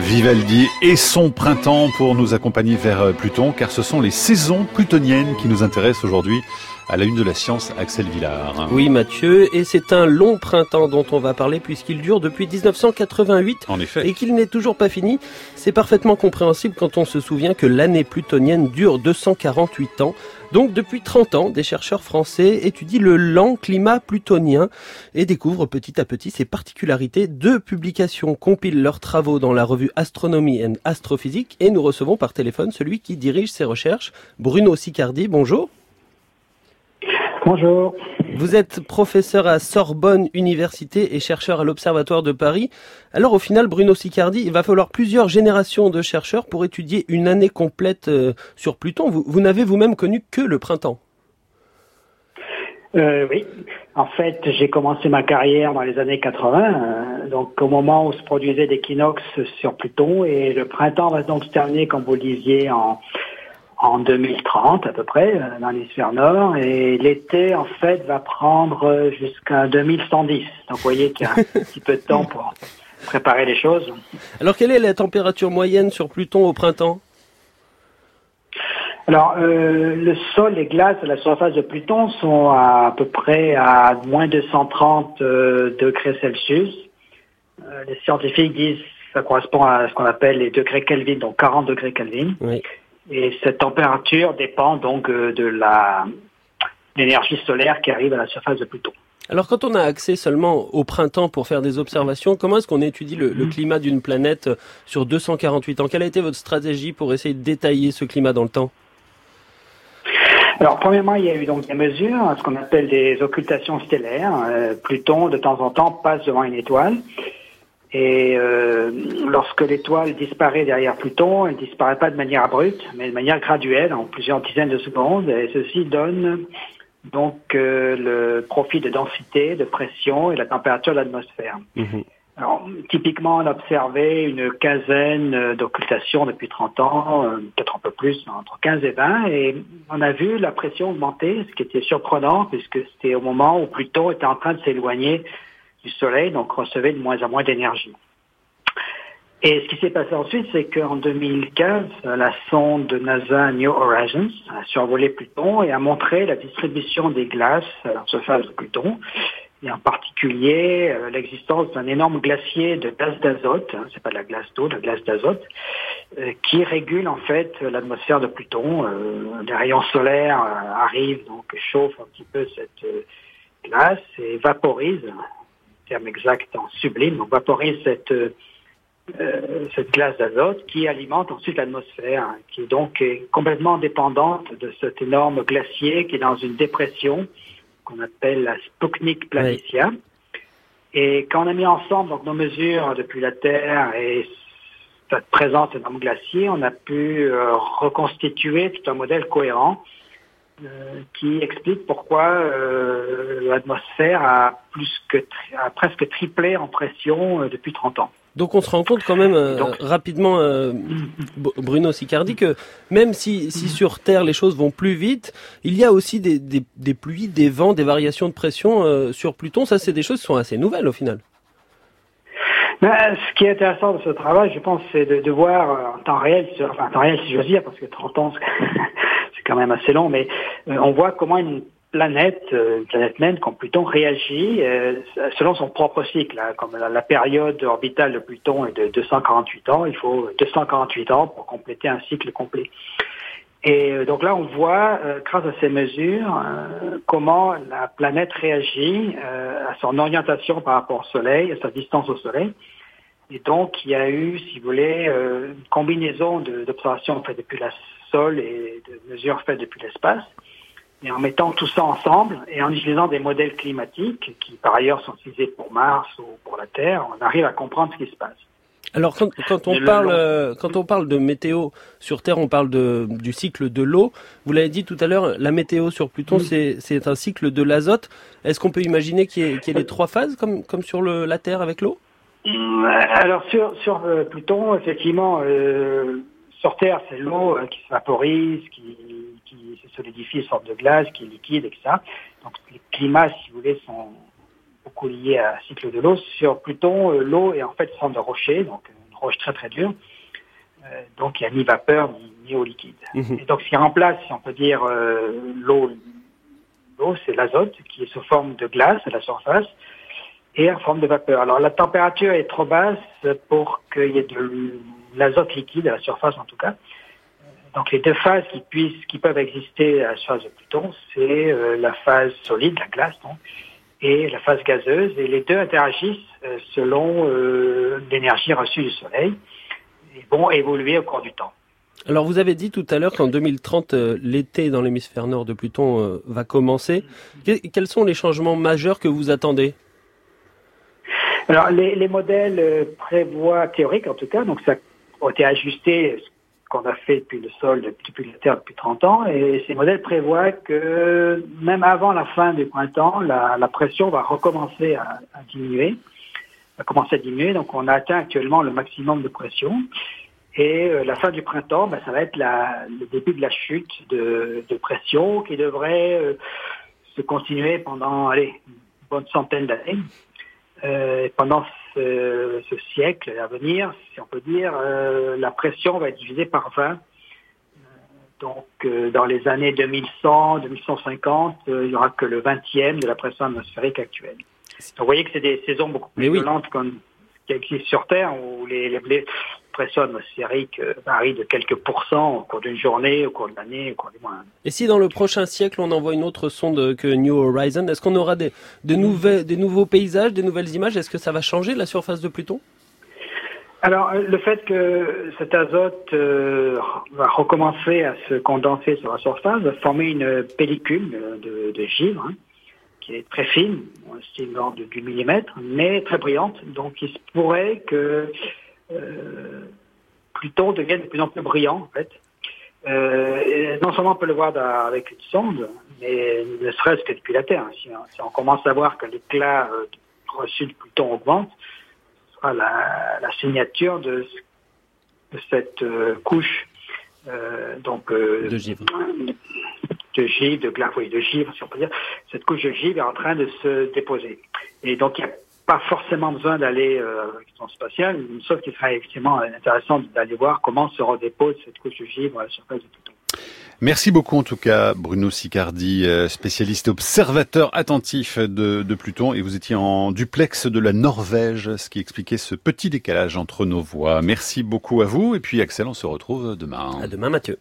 Vivaldi et son printemps pour nous accompagner vers Pluton, car ce sont les saisons plutoniennes qui nous intéressent aujourd'hui à la une de la science, Axel Villard. Oui, Mathieu, et c'est un long printemps dont on va parler puisqu'il dure depuis 1988. En effet. Et qu'il n'est toujours pas fini. C'est parfaitement compréhensible quand on se souvient que l'année plutonienne dure 248 ans. Donc depuis 30 ans, des chercheurs français étudient le lent climat plutonien et découvrent petit à petit ses particularités. Deux publications compilent leurs travaux dans la revue Astronomie and Astrophysique et nous recevons par téléphone celui qui dirige ces recherches, Bruno Sicardi. Bonjour. Bonjour. Vous êtes professeur à Sorbonne Université et chercheur à l'Observatoire de Paris. Alors au final, Bruno Sicardi, il va falloir plusieurs générations de chercheurs pour étudier une année complète euh, sur Pluton. Vous, n'avez vous-même connu que le printemps. Euh, oui, en fait, j'ai commencé ma carrière dans les années 80, euh, donc au moment où se produisait l'équinoxe sur Pluton, et le printemps va donc se terminer, comme vous le disiez, en en 2030 à peu près euh, dans l'hémisphère nord et l'été en fait va prendre jusqu'à 2110. Donc vous voyez qu'il y a un petit peu de temps pour préparer les choses. Alors quelle est la température moyenne sur Pluton au printemps? Alors, euh, le sol, les glaces à la surface de Pluton sont à, peu près à moins 230 euh, degrés Celsius. les scientifiques disent que ça correspond à ce qu'on appelle les degrés Kelvin, donc 40 degrés Kelvin. Oui. Et cette température dépend donc euh, de la l'énergie solaire qui arrive à la surface de Pluton. Alors quand on a accès seulement au printemps pour faire des observations, comment est-ce qu'on étudie le, le climat d'une planète sur 248 ans? Quelle a été votre stratégie pour essayer de détailler ce climat dans le temps? Alors, premièrement, il y a eu donc des mesures, ce qu'on appelle des occultations stellaires. Euh, Pluton, de temps en temps, passe devant une étoile. Et euh, lorsque l'étoile disparaît derrière Pluton, elle ne disparaît pas de manière abrupte, mais de manière graduelle, en plusieurs dizaines de secondes. Et ceci donne donc euh, le profil de densité, de pression et la température de l'atmosphère. Mhm. Alors, typiquement, on a observé une quinzaine d'occultations depuis 30 ans, euh, peut-être un peu plus, entre 15 et 20, et on a vu la pression augmenter, ce qui était surprenant, puisque c'était au moment où Pluton était en train de s'éloigner du Soleil, donc recevait de moins en moins d'énergie. Et ce qui s'est passé ensuite, c'est qu'en 2015, la sonde de NASA New Horizons a survolé Pluton et a montré la distribution des glaces à la surface de Pluton, et en particulier euh, l'existence d'un énorme glacier de glace d'azote, hein, c'est pas de la glace d'eau, de la glace d'azote, euh, qui régule en fait l'atmosphère de Pluton. Euh, des rayons solaires arrivent, donc chauffent un petit peu cette glace et vaporisent terme exact en sublime, on vaporise cette, euh, cette glace d'azote qui alimente ensuite l'atmosphère, hein, qui est donc complètement dépendante de cet énorme glacier qui est dans une dépression qu'on appelle la Sputnik Planitia. Et quand on a mis ensemble donc, nos mesures depuis la Terre et cette présence énorme glacier, on a pu euh, reconstituer tout un modèle cohérent euh, qui explique pourquoi euh, l'atmosphère a plus que a presque triplé en pression euh, depuis 30 ans. Donc on se rend compte quand même rapidement, Bruno Sicardi, que même si, si, sur Terre les choses vont plus vite, il y a aussi des, des, des pluies, des vents, des variations de pression sur Pluton. Ça, c'est des choses qui sont assez nouvelles au final. Ben, ce qui est intéressant de ce travail, je pense, c'est de, de, voir en temps réel, enfin en temps réel si je veux dire, parce que 30 ans, quand même assez long, mais euh, on voit comment une planète, euh, une planète naine comme Pluton réagit euh, selon son propre cycle. Hein. comme la, période orbitale de Pluton est de 248 ans, il faut 248 ans pour compléter un cycle complet. Et donc là, on voit, grâce à ces mesures, comment la planète réagit à son orientation par rapport au Soleil, à sa distance au Soleil. Et donc, il y a eu, si vous voulez, une combinaison d'observations faites depuis la sol et de mesures faites depuis l'espace. Et en mettant tout ça ensemble et en utilisant des modèles climatiques qui par ailleurs sont utilisés pour Mars ou pour la Terre, on arrive à comprendre ce qui se passe. Alors quand, quand on parle euh, quand on parle de météo sur Terre, on parle de, du cycle de l'eau. Vous l'avez dit tout à l'heure, la météo sur Pluton, c'est un cycle de l'azote. Est-ce qu'on peut imaginer qu'il y, ait les trois phases comme comme sur le, la Terre avec l'eau? Alors sur sur euh, Pluton, effectivement, euh, sur Terre, c'est l'eau euh, qui se vaporise, qui, qui se solidifie, une sorte de glace, qui est liquide, etc. Donc les climats, si vous voulez, sont beaucoup liés à cycle de l'eau. Sur Pluton, euh, l'eau est en fait forme de rocher, donc une roche très très dure. donc il n'y a ni vapeur ni, eau liquide. Mhm. Et donc ce qui remplace, si on peut dire, l'eau, l'eau c'est l'azote qui est sous forme de glace à la surface et en forme de vapeur. Alors la température est trop basse pour qu'il y ait de l'azote liquide à la surface en tout cas. Donc les deux phases qui puissent, qui peuvent exister à la surface de Pluton, c'est euh, la phase solide, la glace, donc, et la phase gazeuse, et les deux interagissent euh, selon euh, l'énergie reçue du Soleil et vont évoluer au cours du temps. Alors vous avez dit tout à l'heure qu'en 2030, l'été dans l'hémisphère nord de Pluton va commencer. quels sont les changements majeurs que vous attendez? Alors, les, les, modèles prévoient, théoriques en tout cas, donc ça a été ajusté qu'on a fait depuis le sol, depuis la Terre depuis 30 ans, et ces modèles prévoient que même avant la fin du printemps, la, pression va recommencer à, diminuer, va commencer à diminuer. Donc on a atteint actuellement le maximum de pression. Et euh, la fin du printemps, ben, ça va être le début de la chute de, de pression qui devrait euh, se continuer pendant allez, une bonne centaine d'années. Euh, pendant ce, ce, siècle à venir, si on peut dire, euh, la pression va être divisée par 20. Donc, euh, dans les années 2100, 2150, il n'y aura que le 20e de la pression atmosphérique actuelle. Donc, vous voyez que c'est des saisons beaucoup plus violentes qui existent sur Terre, où les, les, pression atmosphérique euh, varie de quelques pourcents au cours d'une journée, au cours de l'année, au cours du mois. Et si dans le prochain siècle on envoie une autre sonde que New Horizon, est-ce qu'on aura des, des, nouvelles, des nouveaux paysages, des nouvelles images? Est-ce que ça va changer la surface de Pluton? Alors, euh, le fait que cet azote euh, va recommencer à se condenser sur la surface va former une pellicule de, de givre hein, qui est très fine, c'est une ordre du millimètre, mais très brillante. Donc, il se pourrait que Pluton devient de plus en plus brillant, en fait. Euh, non seulement on peut le voir avec une sonde, mais ne serait-ce que depuis la Terre. Si, on commence à voir que l'éclat euh, reçu de Pluton augmente, ce sera la, signature de, cette couche donc de givre, de givre, de glace, oui, de givre, si on peut dire. Cette couche de givre est en train de se déposer. Et donc il y a pas forcément besoin d'aller euh, avec son spatiale, sauf qu'il serait effectivement intéressant d'aller voir comment se redépose cette couche de givre à la surface de Pluton. Merci beaucoup en tout cas Bruno Sicardi, euh, spécialiste observateur attentif de, de, Pluton et vous étiez en duplex de la Norvège, ce qui expliquait ce petit décalage entre nos voix. Merci beaucoup à vous et puis Axel, on se retrouve demain. À demain Mathieu.